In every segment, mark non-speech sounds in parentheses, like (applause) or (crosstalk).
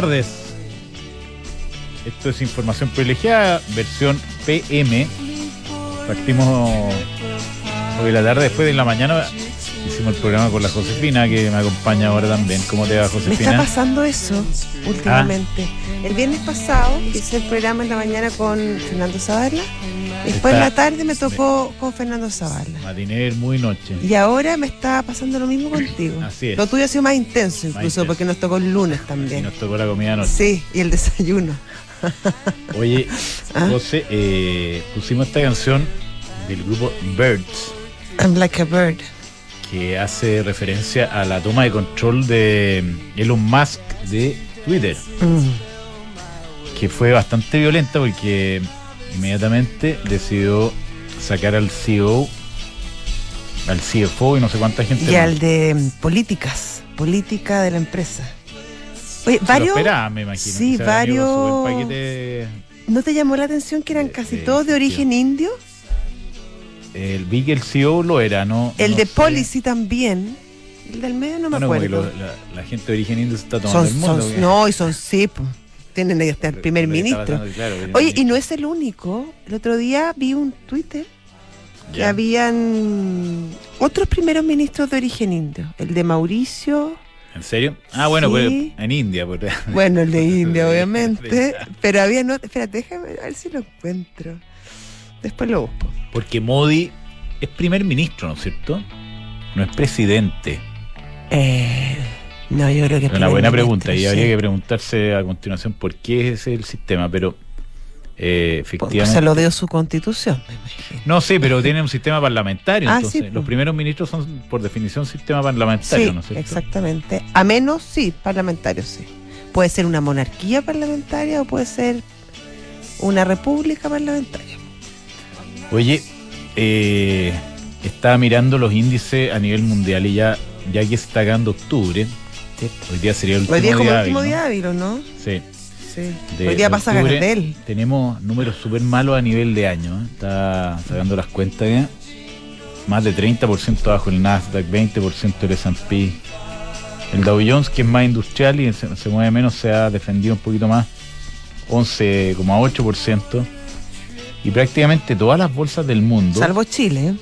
tardes. Esto es información privilegiada, versión PM. Partimos hoy la tarde, después de la mañana hicimos el programa con la Josefina, que me acompaña ahora también. ¿Cómo te va, Josefina? Me está pasando eso últimamente. Ah. El viernes pasado hice el programa en la mañana con Fernando Zavala. Después en la tarde me tocó con Fernando Zavala. Matiner, muy noche. Y ahora me está pasando lo mismo contigo. Así es. Lo tuyo ha sido más intenso incluso, porque nos tocó el lunes también. Y nos tocó la comida noche. Sí, y el desayuno. (laughs) Oye, (laughs) ¿Ah? José, eh, pusimos esta canción del grupo Birds. I'm like a bird. Que hace referencia a la toma de control de Elon Musk de Twitter. Mm. Que fue bastante violenta porque inmediatamente decidió sacar al CEO, al CFO y no sé cuánta gente. Y al de mm, políticas, política de la empresa. Oye, varios. me imagino. Sí, varios. ¿No te llamó la atención que eran casi todos de origen indio? El Big, el CEO lo era, ¿no? El de Policy también. El del medio no me acuerdo. la, gente de origen indio se está tomando el mundo. no, y son sí, tienen ahí hasta el primer ministro. Oye, y no es el único. El otro día vi un Twitter que habían otros primeros ministros de origen indio. El de Mauricio. ¿En serio? Ah, bueno, pues en India. Pues. Bueno, el de (laughs) India, obviamente. pero había no. Espérate, déjame ver si lo encuentro. Después lo busco. Porque Modi es primer ministro, ¿no es cierto? No es presidente. Eh. No, yo creo que es una buena pregunta y habría que preguntarse a continuación por qué es el sistema, pero eh, efectivamente. se lo dio su constitución, No sé, pero tiene un sistema parlamentario. Ah, entonces, los primeros ministros son, por definición, sistema parlamentario, ¿no sé. Exactamente. A menos, sí, parlamentario, sí. Puede ser una monarquía parlamentaria o puede ser una república parlamentaria. Oye, eh, estaba mirando los índices a nivel mundial y ya, ya que se está ganando octubre, Hoy día sería el último Hoy día como el último día hábil, ¿no? Sí. sí. Hoy día pasa Gardel. Tenemos números súper malos a nivel de año. ¿eh? Está sacando las cuentas ya. Más de 30% bajo el Nasdaq, 20% el S&P. El Dow Jones, que es más industrial y se, mueve menos, se ha defendido un poquito más, 11,8%. Y prácticamente todas las bolsas del mundo. Salvo Chile.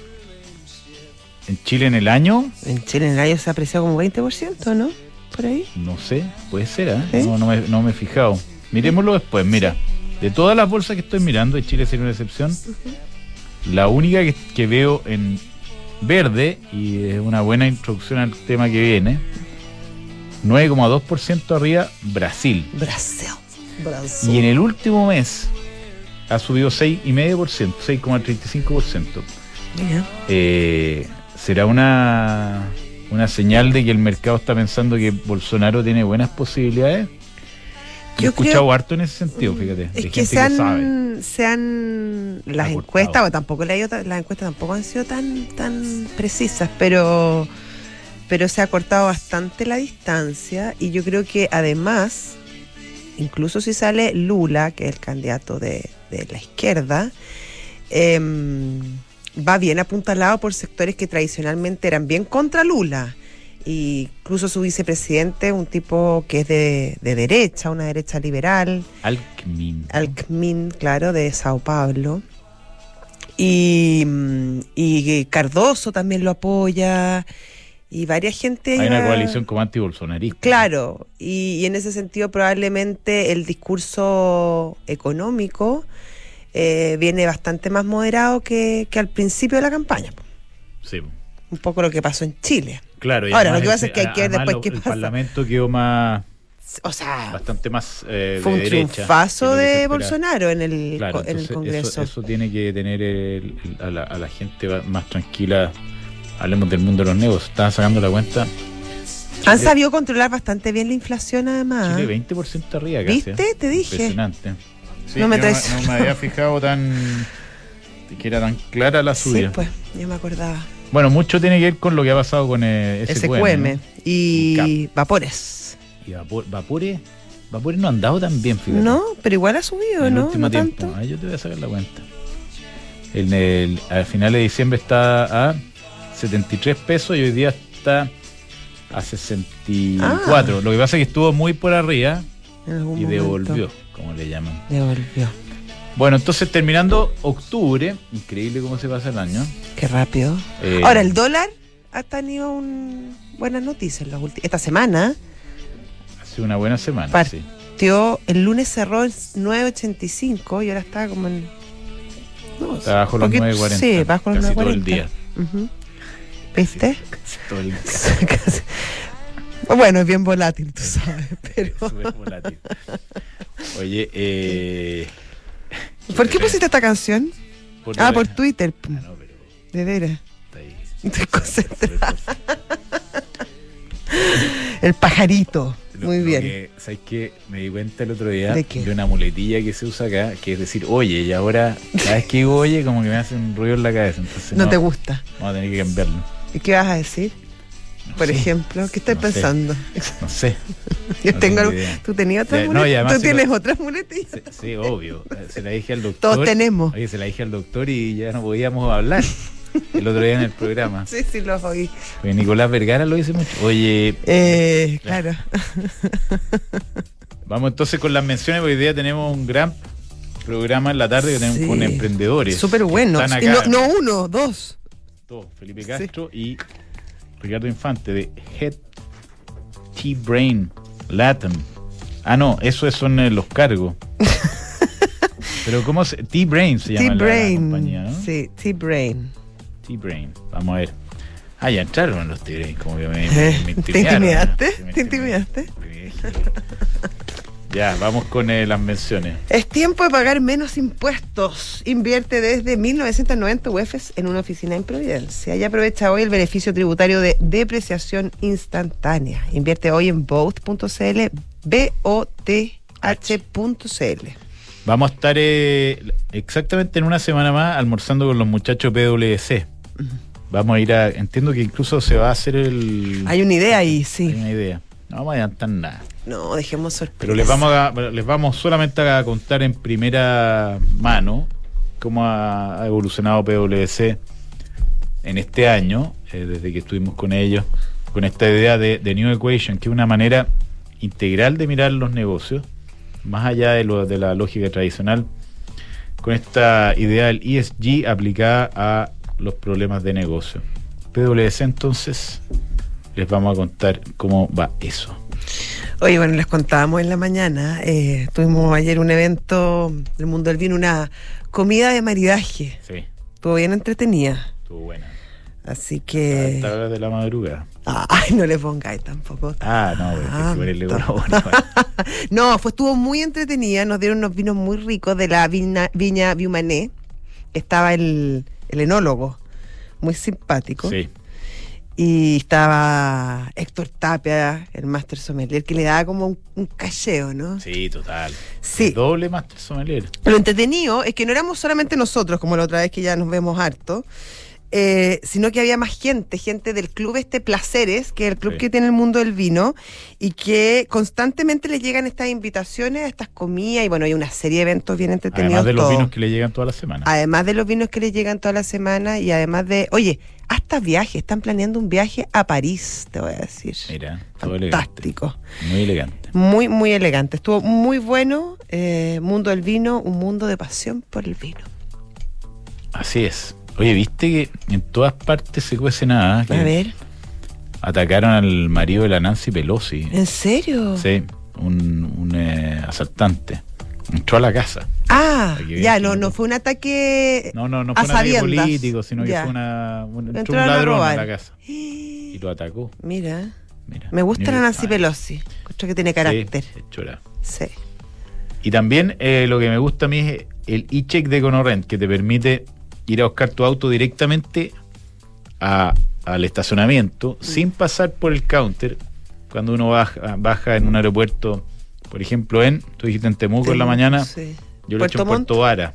En Chile en el año. En Chile en el año se ha apreciado como 20%, ¿no? por ahí? No sé, puede ser, ¿eh? No, me, he fijado. Miremoslo después, mira. De todas las bolsas que estoy mirando, de Chile sería una excepción. La única que, veo en verde, y es una buena introducción al tema que viene, 9,2% arriba, Brasil. Brasil. Brasil. Y en el último mes ha subido 6,5%, 6,35%. Eh, será una una señal de que el mercado está pensando que Bolsonaro tiene buenas posibilidades. Yo he escuchado harto en ese sentido, fíjate. Es que se han, las encuestas, o tampoco las encuestas tampoco han sido tan, tan precisas, pero, pero se ha cortado bastante la distancia y yo creo que además, incluso si sale Lula, que es el candidato de, de la izquierda, eh, va bien apuntalado por sectores que tradicionalmente eran bien contra Lula. Y incluso su vicepresidente, un tipo que es de, derecha, una derecha liberal. Alckmin. Alckmin, claro, de Sao Paulo. Y, y Cardoso también lo apoya. Y varias gente. Hay una coalición como anti-bolsonarista. Claro, y, y en ese sentido probablemente el discurso económico eh, viene bastante más moderado que, al principio de la campaña. Sí. Un poco lo que pasó en Chile. Claro, y Ahora, lo que pasa es que hay que ver después qué el pasa. El Parlamento quedó más. O sea, bastante más. Eh, fue un triunfazo de Bolsonaro en el, en el Congreso. Eso, tiene que tener a, la, gente más tranquila. Hablemos del mundo de los negocios. Estaban sacando la cuenta. Han sabido controlar bastante bien la inflación, además. Chile 20% arriba, casi. ¿Viste? ¿eh? Te dije. Impresionante no, me había fijado tan que era tan clara la subida. Sí, pues, yo me acordaba. Bueno, mucho tiene que ver con lo que ha pasado con el eh, SQM, y Vapores. Y Vapores, Vapores no han dado tan bien, fíjate. No, pero igual ha subido, en ¿no? último tiempo. yo te voy a sacar la cuenta. En el, al final de diciembre está a 73 pesos y hoy día está a 64. Ah. Lo que pasa es que estuvo muy por arriba y devolvió, como le llaman. Devolvió. Bueno, entonces terminando octubre, increíble cómo se pasa el año. Qué rápido. Eh, Ahora, el dólar ha tenido un... buenas noticias esta semana. Hace una buena semana, Partió, el lunes cerró en 9.85 y ahora está como en... No, está bajo los 9.40. Sí, bajo los 9.40. todo el día. ¿Viste? (laughs) Casi. Bueno, es bien volátil, tú sabes, (laughs) pero... Es volátil. Oye, eh... ¿Por qué pusiste esta canción? ah, por Twitter. Ah, no, pero... De veras. Estoy (laughs) concentrada. El pajarito. Muy bien. ¿Sabes qué? Me di cuenta el otro día ¿De, una muletilla que se usa acá, que es decir, oye, y ahora cada vez que digo oye, como que me hace un ruido en la cabeza. Entonces, no, te gusta. Vamos a tener que cambiarlo. ¿Y qué vas a decir? Por ejemplo, ¿qué estás pensando? No sé. (laughs) Yo tengo, ¿Tú tenías otras muletillas? ¿Tú tienes otras muletillas? Sí, obvio. Se la dije al doctor. Todos tenemos. Oye, se la dije al doctor y ya no podíamos hablar. El otro día en el programa. (laughs) Sí, sí, lo oí. Nicolás Vergara lo dice mucho. Oye. Eh, claro. (laughs) Vamos entonces con las menciones. Hoy día tenemos un gran programa en la tarde que tenemos con emprendedores. Súper bueno. No, no, uno, dos. Dos. Felipe Castro y Ricardo Infante de Head T-Brain Latam. Ah, no, eso son eh, los cargos. (laughs) Pero ¿cómo se T-Brain se llama la compañía, ¿no? Sí, T-Brain. T-Brain. Vamos a ver. Ah, ya entraron los T-Brain, como que me, me, (laughs) ¿Te intimidaste? ¿Te intimidaste? Ya, vamos con eh, las menciones. Es tiempo de pagar menos impuestos. Invierte desde 1990 UEFs en una oficina en Providencia y aprovecha hoy el beneficio tributario de depreciación instantánea. Invierte hoy en both.cl, B-O-T-H.cl. Vamos a estar eh, exactamente en una semana más almorzando con los muchachos PwC. Vamos a ir a. Entiendo que incluso se va a hacer el. Hay una idea ahí, sí. Hay una idea. No vamos a adelantar nada. No, dejemos sorpresa. Pero les vamos, a, les vamos solamente a contar en primera mano cómo ha, evolucionado PwC en este año, eh, desde que estuvimos con ellos, con esta idea de, New Equation, que es una manera integral de mirar los negocios, más allá de, lo, de la lógica tradicional, con esta idea del ESG aplicada a los problemas de negocio. PwC entonces les vamos a contar cómo va eso. Oye, bueno, les contábamos en la mañana, eh, tuvimos ayer un evento del mundo del vino, una comida de maridaje. Sí. Estuvo bien entretenida. Estuvo buena. Así que. Hasta de la madrugada. Ay, no le pongáis tampoco. Ah, no, porque (laughs) No, fue, estuvo muy entretenida. Nos dieron unos vinos muy ricos de la viña, viña Biumané. Estaba el, el enólogo, muy simpático. Sí y estaba Héctor Tapia, el Master Sommelier, que le daba como un, cacheo, ¿no? Sí, total. Sí. doble Master Sommelier. Lo entretenido es que no éramos solamente nosotros, como la otra vez que ya nos vemos harto, eh, sino que había más gente, gente del club este Placeres, que es el club que tiene el mundo del vino, y que constantemente le llegan estas invitaciones estas comidas, y bueno, hay una serie de eventos bien entretenidos. Además de los vinos que le llegan toda la semana. Además de los vinos que le llegan toda la semana, y además de, oye, hasta viajes, están planeando un viaje a París, te voy a decir. Mira, fantástico. Muy elegante. Muy, muy elegante. Estuvo muy bueno. Eh, mundo del vino, un mundo de pasión por el vino. Así es. Oye, ¿viste que en todas partes se cuece nada? a ver. Atacaron al marido de la Nancy Pelosi. ¿En serio? Sí, un, eh, asaltante. Entró a la casa. Ah, ya, no, no fue un ataque. No, no, no fue un ataque político, sino que fue una, un, entró un ladrón a, la casa. (gasps) Y lo atacó. Mira. Mira Me gusta la Nancy Pelosi. Creo que tiene carácter. Sí, chula. Sí. Y también eh, lo que me gusta a mí es el e-check de Conorrent, que te permite ir a buscar tu auto directamente al estacionamiento mm. sin pasar por el counter cuando uno baja, baja en un aeropuerto, por ejemplo, en, tú dijiste en Temuco en la mañana, yo lo he hecho en Puerto Vara.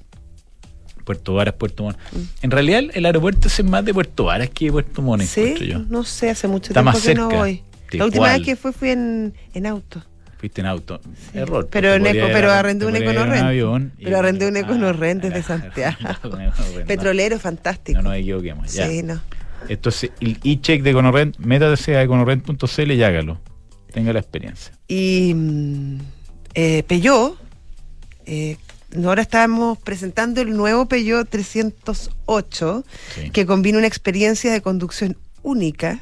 Puerto Varas, Puerto Montt. En realidad el aeropuerto es más de Puerto Varas que de Puerto Montt. Sí, no sé, hace mucho tiempo que no voy. La última vez que fui fui en, en auto. Fuiste en auto. Error. Pero, en eco, pero arrendé un Econorrent. Pero arrendé un Econorrent desde (laughs) Santiago. (laughs) Petrolero fantástico. No nos equivoquemos. Ya. Sí, no. Esto es el e-check de Econorrent. Métase a econorrent.cl y hágalo. Tenga la experiencia. Y mm, eh, Peugeot, eh, ahora estamos presentando el nuevo Peugeot 308, que combina una experiencia de conducción única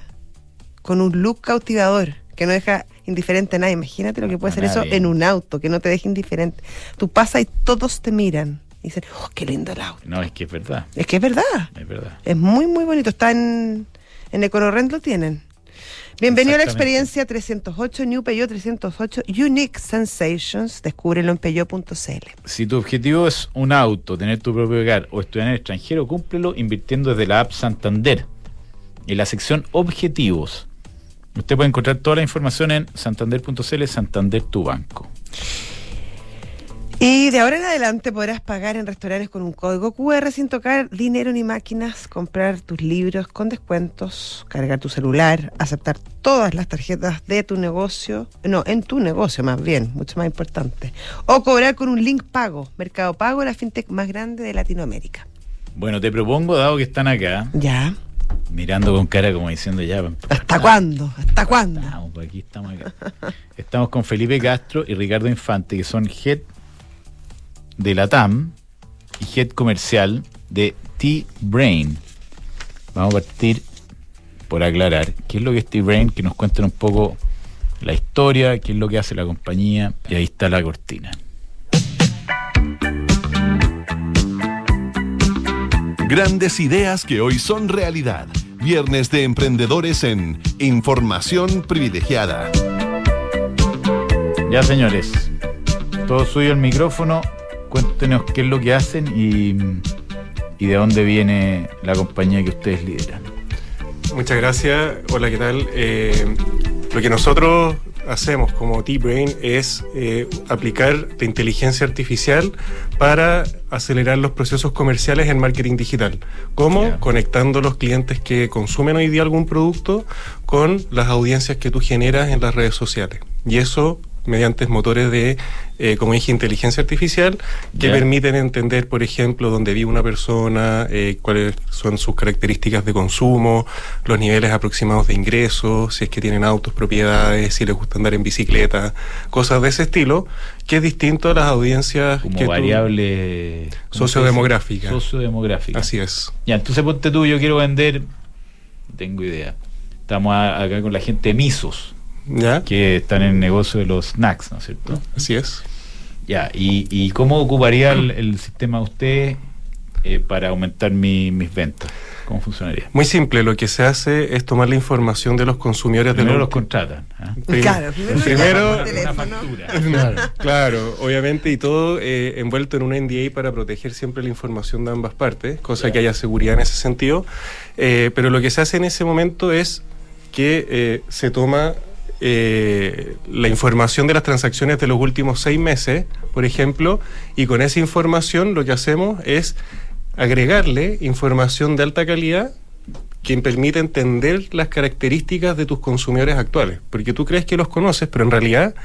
con un look cautivador que no deja indiferente a nadie. Imagínate lo que puede ser eso en un auto, que no te deje indiferente. Tú pasas y todos te miran. Y dicen, oh, qué lindo el auto. No, es que es verdad. Es que es verdad. Es verdad. Es muy, muy bonito. Está en, en EconoRent, lo tienen. Bienvenido a la experiencia 308 New Peugeot 308 Unique Sensations. Descúbrelo en peugeot.cl. Si tu objetivo es un auto, tener tu propio hogar o estudiar en el extranjero, cúmplelo invirtiendo desde la app Santander. En la sección Objetivos. Usted puede encontrar toda la información en santander.cl, Santander tu banco. Y de ahora en adelante podrás pagar en restaurantes con un código QR sin tocar dinero ni máquinas, comprar tus libros con descuentos, cargar tu celular, aceptar todas las tarjetas de tu negocio, no, en tu negocio más bien, mucho más importante, o cobrar con un link pago, Mercado Pago, la fintech más grande de Latinoamérica. Bueno, te propongo, dado que están acá, ya mirando con cara como diciendo ya. ¿Hasta cuándo? ¿Hasta cuándo? Estamos, pues aquí estamos acá. Estamos con Felipe Castro y Ricardo Infante, que son head de la TAM y head comercial de T-Brain. Vamos a partir por aclarar qué es lo que es T-Brain, que nos cuenten un poco la historia, qué es lo que hace la compañía, y ahí está la cortina. Grandes ideas que hoy son realidad. Viernes de emprendedores en Información Privilegiada. Ya señores, todo suyo el micrófono cuéntenos qué es lo que hacen y, de dónde viene la compañía que ustedes lideran. Muchas gracias. Hola, ¿qué tal? Eh, lo que nosotros hacemos como T-Brain es eh, aplicar la inteligencia artificial para acelerar los procesos comerciales en marketing digital. ¿Cómo? Conectando los clientes que consumen hoy día algún producto con las audiencias que tú generas en las redes sociales. Y eso mediante motores de, eh, como dije, inteligencia artificial, que permiten entender, por ejemplo, dónde vive una persona, eh, cuáles son sus características de consumo, los niveles aproximados de ingresos, si es que tienen autos, propiedades, si les gusta andar en bicicleta, cosas de ese estilo, que es distinto a las audiencias. Como variable sociodemográfica. Sociodemográfica. Así es. Ya, entonces ponte tú, yo quiero vender, tengo idea. Estamos acá con la gente de Misos que están en el negocio de los snacks, ¿no es cierto? Así es. Ya, ¿y, cómo ocuparía el, sistema usted eh, para aumentar mis ventas? ¿Cómo funcionaría? Muy simple, lo que se hace es tomar la información de los consumidores primero de los contratan. ¿ah? Claro, primero, (laughs) claro, claro, obviamente y todo eh, envuelto en un NDA para proteger siempre la información de ambas partes, cosa que haya seguridad en ese sentido. Eh, pero lo que se hace en ese momento es que se toma eh, la información de las transacciones de los últimos seis meses, por ejemplo, y con esa información lo que hacemos es agregarle información de alta calidad que permite entender las características de tus consumidores actuales, porque tú crees que los conoces, pero en realidad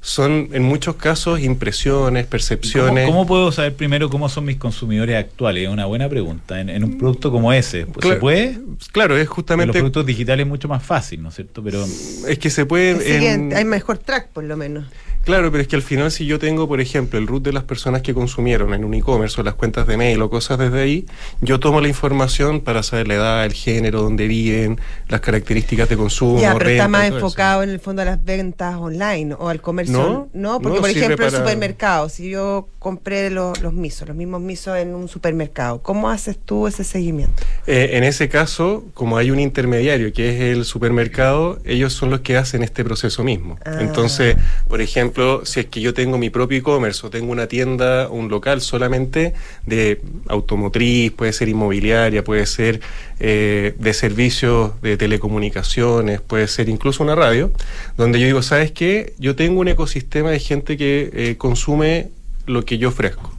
son en muchos casos impresiones, percepciones. ¿Cómo, puedo saber primero cómo son mis consumidores actuales? Es una buena pregunta. En, un producto como ese, ¿se puede? Claro, es justamente. los productos digitales es mucho más fácil, ¿no es cierto? Pero es que se puede. Hay mejor track, por lo menos. Claro, pero es que al final si yo tengo, por ejemplo, el root de las personas que consumieron en un e-commerce o las cuentas de mail o cosas desde ahí, yo tomo la información para saber la edad, el género, dónde viven, las características de consumo. Ya, pero está más enfocado en el fondo a las ventas online o al comercio. No, porque por ejemplo el supermercado, si yo compré los, los misos, los mismos misos en un supermercado, ¿cómo haces tú ese seguimiento? Eh, en ese caso, como hay un intermediario que es el supermercado, ellos son los que hacen este proceso mismo. Ah. Entonces, por si es que yo tengo mi propio e-commerce o tengo una tienda, un local solamente de automotriz, puede ser inmobiliaria, puede ser eh, de servicios de telecomunicaciones, puede ser incluso una radio, donde yo digo, ¿sabes qué? Yo tengo un ecosistema de gente que eh, consume lo que yo ofrezco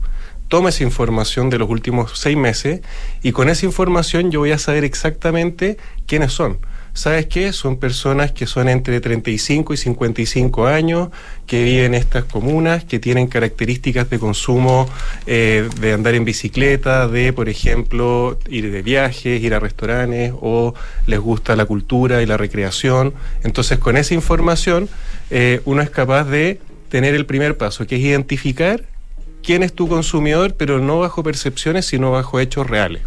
toma esa información de los últimos seis meses y con esa información yo voy a saber exactamente quiénes son. ¿Sabes qué? Son personas que son entre 35 y 55 años, que viven en estas comunas, que tienen características de consumo eh, de andar en bicicleta, de, por ejemplo, ir de viajes, ir a restaurantes, o les gusta la cultura y la recreación. Entonces, con esa información, eh, uno es capaz de tener el primer paso, que es identificar quién es tu consumidor, pero no bajo percepciones, sino bajo hechos reales.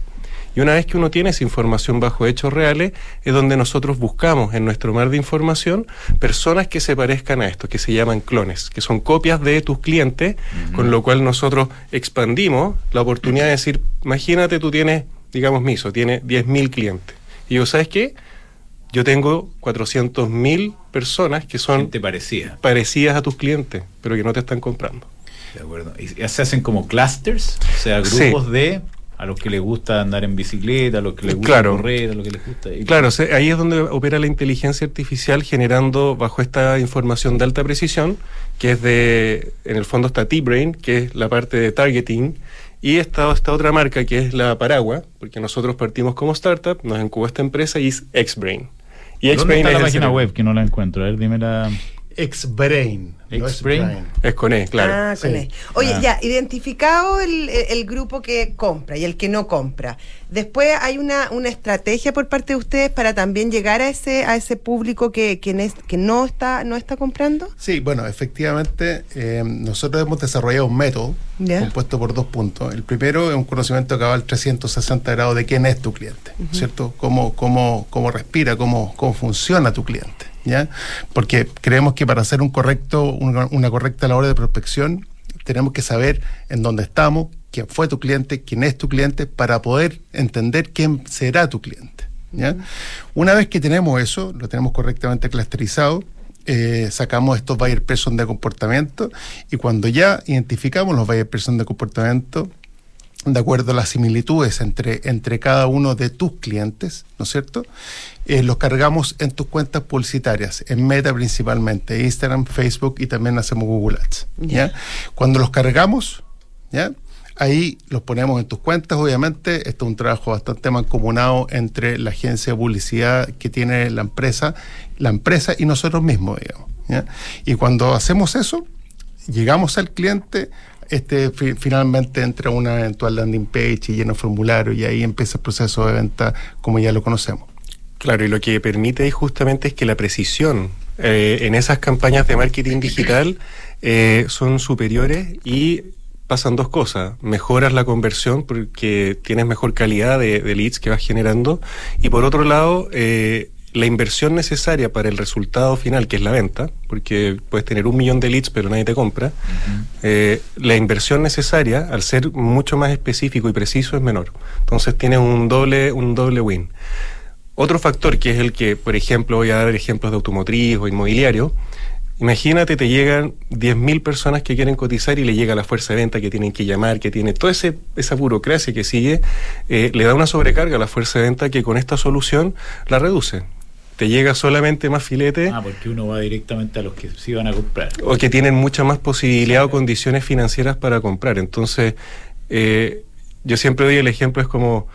Y una vez que uno tiene esa información bajo hechos reales, es donde nosotros buscamos en nuestro mar de información personas que se parezcan a esto, que se llaman clones, que son copias de tus clientes, con lo cual nosotros expandimos la oportunidad de decir, imagínate tú tienes, digamos Miso, tiene 10.000 clientes. Y yo, ¿sabes qué? Yo tengo 400.000 personas que son parecidas a tus clientes, pero que no te están comprando. De acuerdo. ¿Y se hacen como clusters? O sea, grupos de a los que les gusta andar en bicicleta, a los que les gusta correr, a los que les gusta... Claro, ahí es donde opera la inteligencia artificial generando bajo esta información de alta precisión, que es de, en el fondo está T-Brain, que es la parte de targeting, y está esta otra marca que es la Paragua, porque nosotros partimos como startup, nos incubó esta empresa y es Xbrain. Y ¿Dónde está la página web que no la encuentro? A ver, dime la... X-Brain. X-Brain. es con E, claro. Ah, con E. Oye, ah. ya, identificado el, el, grupo que compra y el que no compra. Después hay una, una estrategia por parte de ustedes para también llegar a ese, a ese público que, que, que no, está, no está comprando. Sí, bueno, efectivamente, eh, nosotros hemos desarrollado un método compuesto por dos puntos. El primero es un conocimiento que va al 360 grados de quién es tu cliente, ¿cierto? Cómo, cómo, cómo respira, cómo, cómo funciona tu cliente. Porque creemos que para hacer una, correcta labor de prospección, tenemos que saber en dónde estamos, quién fue tu cliente, quién es tu cliente, para poder entender quién será tu cliente. Una vez que tenemos eso, lo tenemos correctamente clusterizado, eh, sacamos estos buyer person de comportamiento y cuando ya identificamos los buyer person de comportamiento, de acuerdo a las similitudes entre, entre cada uno de tus clientes, ¿no es cierto? Eh, los cargamos en tus cuentas publicitarias, en Meta principalmente, Instagram, Facebook y también hacemos Google Ads. ¿ya? Cuando los cargamos, ¿ya? ahí los ponemos en tus cuentas, obviamente. Esto es un trabajo bastante mancomunado entre la agencia de publicidad que tiene la empresa, la empresa y nosotros mismos, digamos. ¿ya? Y cuando hacemos eso, llegamos al cliente, este finalmente entra una eventual landing page y llena formulario y ahí empieza el proceso de venta como ya lo conocemos. Claro, y lo que permite justamente es que la precisión eh, en esas campañas de marketing digital (clears throat) eh, son superiores y pasan dos cosas. Mejoras la conversión porque tienes mejor calidad de, leads que vas generando y por otro lado eh, la inversión necesaria para el resultado final, que es la venta, porque puedes tener un millón de leads pero nadie te compra, eh, la inversión necesaria, al ser mucho más específico y preciso, es menor. Entonces tienes un doble, un doble win. Otro factor que es el que, por ejemplo, voy a dar ejemplos de automotriz o inmobiliario, Imagínate, te llegan 10.000 personas que quieren cotizar y le llega la fuerza de venta que tienen que llamar, que tiene toda esa burocracia que sigue, eh, le da una sobrecarga a la fuerza de venta que con esta solución la reduce te llega solamente más filete. Ah, porque uno va directamente a los que sí van a comprar. O que tienen mucha más posibilidad o condiciones financieras para comprar. Entonces, eh, yo siempre doy el ejemplo, es como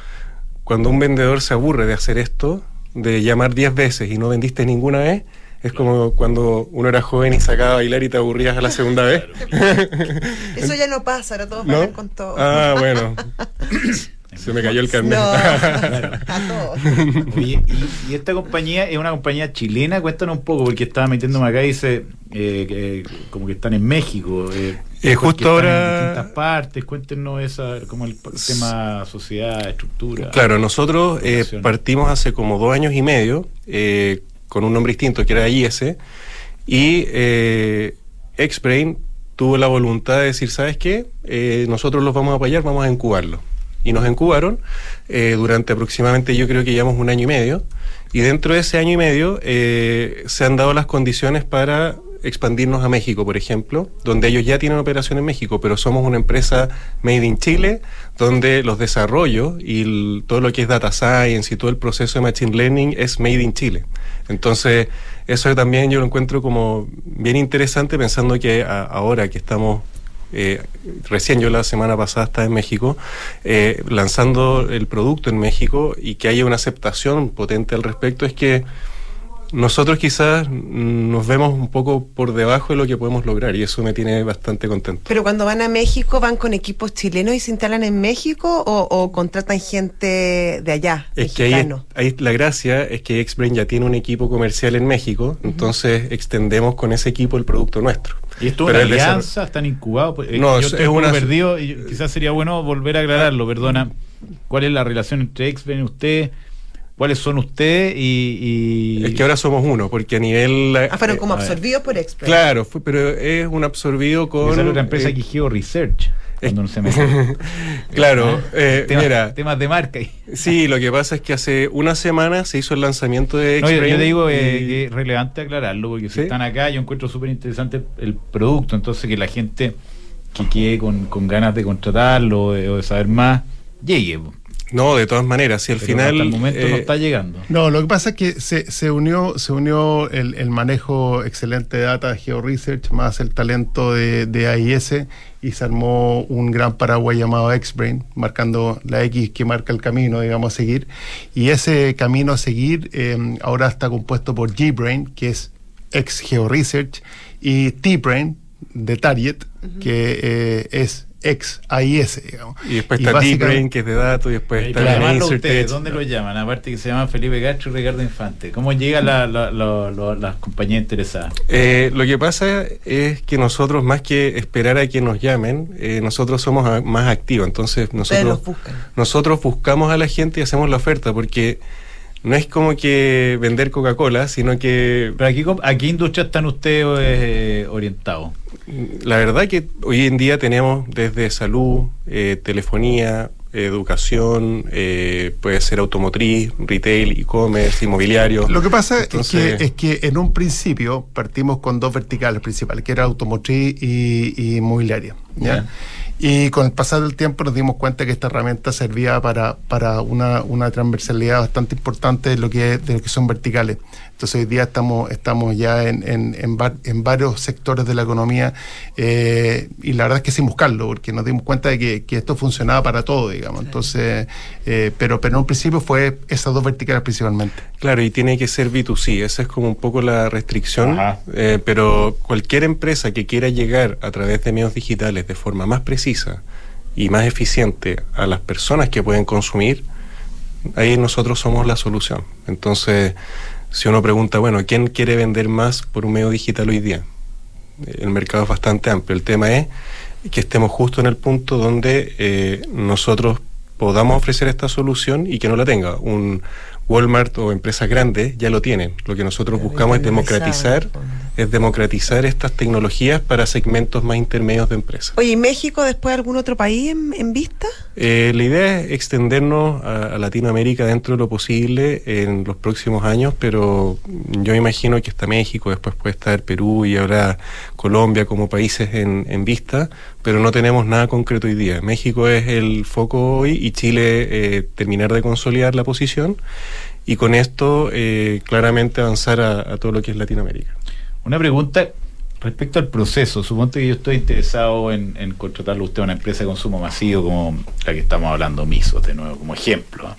cuando un vendedor se aburre de hacer esto, de llamar 10 veces y no vendiste ninguna vez, es como cuando uno era joven y sacaba a bailar y te aburrías a la segunda vez. (laughs) Eso ya no pasa, ahora todos ¿No? con todo. Ah, bueno. (laughs) Se me cayó el carnet. (laughs) y, esta compañía es una compañía chilena, cuéntanos un poco, porque estaba metiéndome acá y dice eh, como que están en México. Eh, eh justo ahora. En distintas partes, cuéntenos esa, como el tema sociedad, estructura. Claro, nosotros eh, partimos hace como dos años y medio eh, con un nombre distinto que era IS y eh, Xbrain tuvo la voluntad de decir, ¿sabes qué? nosotros los vamos a apoyar, vamos a incubarlo y nos incubaron eh, durante aproximadamente yo creo que llevamos un año y medio y dentro de ese año y medio eh, se han dado las condiciones para expandirnos a México, por ejemplo, donde ellos ya tienen operación en México, pero somos una empresa made in Chile, donde los desarrollos y todo lo que es data science y todo el proceso de machine learning es made in Chile. Entonces, eso también yo lo encuentro como bien interesante pensando que ahora que estamos eh, recién yo la semana pasada estaba en México, eh, lanzando el producto en México y que haya una aceptación potente al respecto, es que nosotros quizás nos vemos un poco por debajo de lo que podemos lograr y eso me tiene bastante contento. Pero cuando van a México, ¿van con equipos chilenos y se instalan en México o, contratan gente de allá? Es que ahí, la gracia es que Xbrain ya tiene un equipo comercial en México, entonces extendemos con ese equipo el producto nuestro. ¿Y esto es alianza? ¿Están incubados? Pues, eh, no, yo es una... perdido y quizás sería bueno volver a aclararlo, perdona. ¿Cuál es la relación entre Expen y usted? ¿Cuáles son ustedes? Y, Es que ahora somos uno, porque a nivel... Ah, fueron como absorbidos por Expen. Claro, pero es un absorbido con... Esa es otra empresa que Geo Research (laughs) claro, eh, mira. Temas de marca. sí, lo que pasa es que hace una semana se hizo el lanzamiento de no, yo, te digo eh, que es relevante aclararlo, porque si están acá, yo encuentro súper interesante el producto, entonces que la gente que quede con, ganas de contratarlo o de saber más, llegue. No, de todas maneras, si al final. Hasta el momento no eh, está llegando. No, lo que pasa es que se, se unió, se unió el, manejo excelente de data de GeoResearch más el talento de, de AIS y se armó un gran paraguas llamado X-Brain, marcando la X que marca el camino, digamos, a seguir. Y ese camino a seguir eh, ahora está compuesto por G-Brain, que es ex GeoResearch, y T-Brain, de Target, que eh, es ex AIS, digamos. Y después está Deep que es de datos, y después está ustedes, ¿Dónde lo llaman? Aparte que se llama Felipe Gacho y Ricardo Infante. ¿Cómo llega la, la, las compañías interesadas? Eh, lo que pasa es que nosotros, más que esperar a que nos llamen, eh, nosotros somos más activos. Entonces, nosotros, nosotros buscamos a la gente y hacemos la oferta, porque no es como que vender Coca-Cola, sino que... ¿Pero aquí, a qué industria están ustedes eh, orientados? La verdad que hoy en día tenemos desde salud, eh, telefonía, educación, eh, puede ser automotriz, retail, e-commerce, inmobiliario. Lo que pasa es, que, es que en un principio partimos con dos verticales principales, que era automotriz y, inmobiliaria. ¿ya? Y con el pasar del tiempo nos dimos cuenta que esta herramienta servía para, para una, una transversalidad bastante importante de lo que, de lo que son verticales. Entonces hoy día estamos, estamos ya en, en, en, varios sectores de la economía eh, y la verdad es que sin buscarlo, porque nos dimos cuenta de que, que esto funcionaba para todo, digamos. Entonces, eh, pero, pero en un principio fue esas dos verticales principalmente. Claro, y tiene que ser B2C, esa es como un poco la restricción, eh, pero cualquier empresa que quiera llegar a través de medios digitales de forma más precisa y más eficiente a las personas que pueden consumir, ahí nosotros somos la solución. Entonces, si uno pregunta, bueno, ¿quién quiere vender más por un medio digital hoy día? El mercado es bastante amplio. El tema es que estemos justo en el punto donde eh, nosotros podamos ofrecer esta solución y que no la tenga. Un, Walmart o empresas grandes ya lo tienen. Lo que nosotros buscamos es democratizar, es democratizar estas tecnologías para segmentos más intermedios de empresas. Oye, ¿y México después algún otro país en, vista? Eh, la idea es extendernos a, Latinoamérica dentro de lo posible en los próximos años, pero yo imagino que está México, después puede estar Perú y ahora Colombia como países en, en vista, pero no tenemos nada concreto hoy día. México es el foco hoy y Chile eh, terminar de consolidar la posición y con esto eh, claramente avanzar a, todo lo que es Latinoamérica. Una pregunta respecto al proceso. Suponte que yo estoy interesado en, en contratarlo usted a una empresa de consumo masivo como la que estamos hablando, Misos, de nuevo, como ejemplo.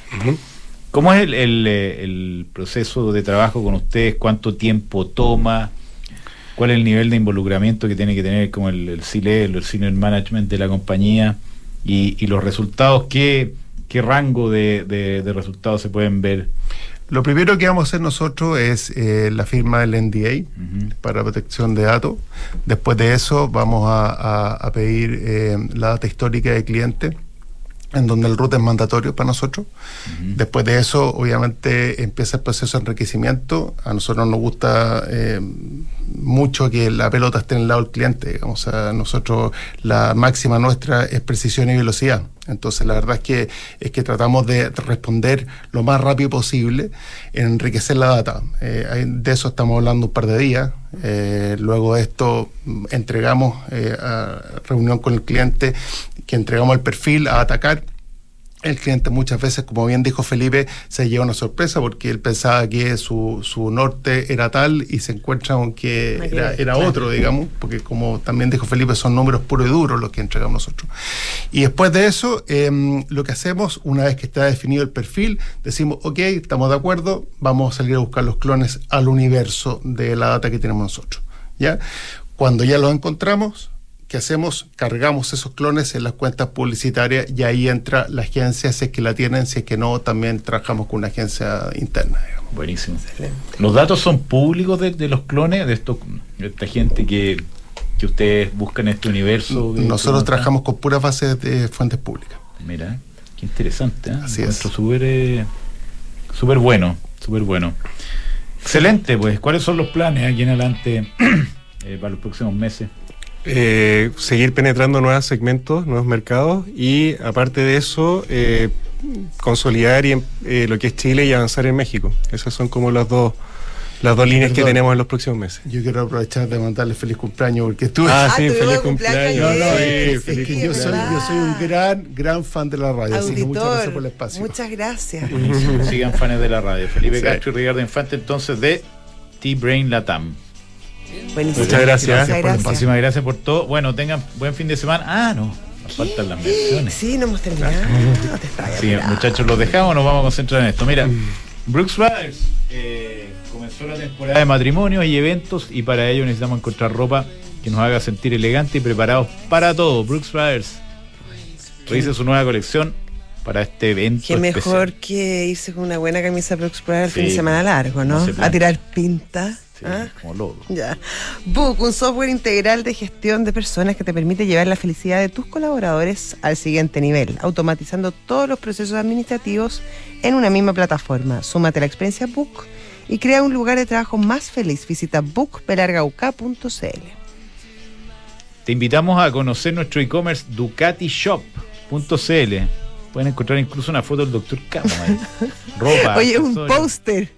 ¿Cómo es el, el, proceso de trabajo con ustedes? ¿Cuánto tiempo toma? ¿Cuál es el nivel de involucramiento que tiene que tener como el, el CILE, el Senior Management de la compañía? Y, y los resultados, ¿qué, qué rango de, de, resultados se pueden ver? Lo primero que vamos a hacer nosotros es eh, la firma del NDA para protección de datos. Después de eso vamos a, pedir eh, la data histórica del cliente en donde el root es mandatorio para nosotros. Después de eso, obviamente, empieza el proceso de enriquecimiento. A nosotros nos gusta eh, mucho que la pelota esté en el lado del cliente. Digamos. a nosotros la máxima nuestra es precisión y velocidad. Entonces, la verdad es que, es que tratamos de responder lo más rápido posible, en enriquecer la data. Eh, de eso estamos hablando un par de días. Eh, luego de esto, entregamos a reunión con el cliente, que entregamos el perfil a atacar el cliente muchas veces, como bien dijo Felipe, se lleva una sorpresa porque él pensaba que su, su norte era tal y se encuentra con que era, otro, digamos, porque como también dijo Felipe, son números puros y duros los que entregamos nosotros. Y después de eso, em, lo que hacemos, una vez que está definido el perfil, decimos, ok, estamos de acuerdo, vamos a salir a buscar los clones al universo de la data que tenemos nosotros. ¿ya? Cuando ya los encontramos, ¿qué hacemos? Cargamos esos clones en las cuentas publicitarias y ahí entra la agencia, si es que la tienen, si es que no, también trabajamos con una agencia interna. Buenísimo. ¿Los datos son públicos de, los clones, de, esto, esta gente que que ustedes buscan este universo. Nosotros trabajamos con puras bases de fuentes públicas. Mira, qué interesante. ¿eh? Así es. Súper eh, súper bueno, súper bueno. Excelente, pues. ¿Cuáles son los planes aquí en adelante (clears throat) eh, para los próximos meses? Eh, seguir penetrando nuevos segmentos, nuevos mercados y aparte de eso, eh, consolidar y, lo que es Chile y avanzar en México. Esas son como las dos las dos líneas que tenemos en los próximos meses. Yo quiero aprovechar de mandarle feliz cumpleaños porque estuve. Ah, sí, feliz cumpleaños. No, no, sí, yo, soy, yo soy un gran, gran fan de la radio. Auditor, así que muchas gracias por el espacio. Muchas gracias. Sigan fanes de la radio. Felipe Castro y Ricardo Infante, entonces de T-Brain Latam. Buenísimo. Muchas gracias. gracias. Muchísimas gracias por todo. Bueno, tengan buen fin de semana. Ah, no. Nos faltan las menciones. Sí, no hemos terminado. sí, muchachos, los dejamos. Nos vamos a concentrar en esto. Mira, Brooks Brothers. Eh, comenzó la temporada de matrimonios y eventos y para ello necesitamos encontrar ropa que nos haga sentir elegantes y preparados para todo. Brooks Brothers revise su nueva colección para este evento. Qué mejor que irse con una buena camisa Brooks Brothers el fin de semana largo, ¿no? a tirar pinta. ¿Ah? como. Ya. Book, un software integral de gestión de personas que te permite llevar la felicidad de tus colaboradores al siguiente nivel, automatizando todos los procesos administrativos en una misma plataforma. Súmate a la experiencia Book y crea un lugar de trabajo más feliz. Visita bookpelargauk.cl. Te invitamos a conocer nuestro e-commerce ducatishop.cl. Pueden encontrar incluso una foto del doctor Camo (laughs) Ropa. Oye, un póster.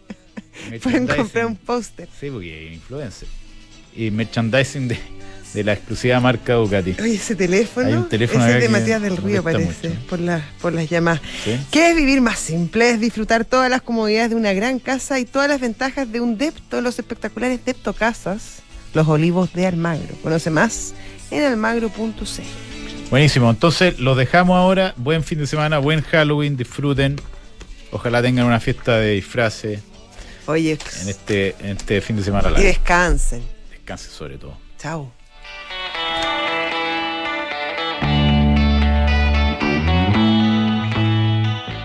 (laughs) Pueden comprar un póster. Sí, porque influencer. Y merchandising de, de la exclusiva marca Ducati. Oye, ese teléfono. Hay un teléfono ese es de Matías del Río, parece, por, la, por las llamadas. ¿Qué es vivir más simple? Es disfrutar todas las comodidades de una gran casa y todas las ventajas de un Depto, los espectaculares Depto Casas, los olivos de Almagro. Conoce más en almagro.c. Buenísimo, entonces los dejamos ahora. Buen fin de semana, buen Halloween, disfruten. Ojalá tengan una fiesta de disfraces. Oye, en este, en este fin de semana. Y descansen. Descansen sobre todo. Chao.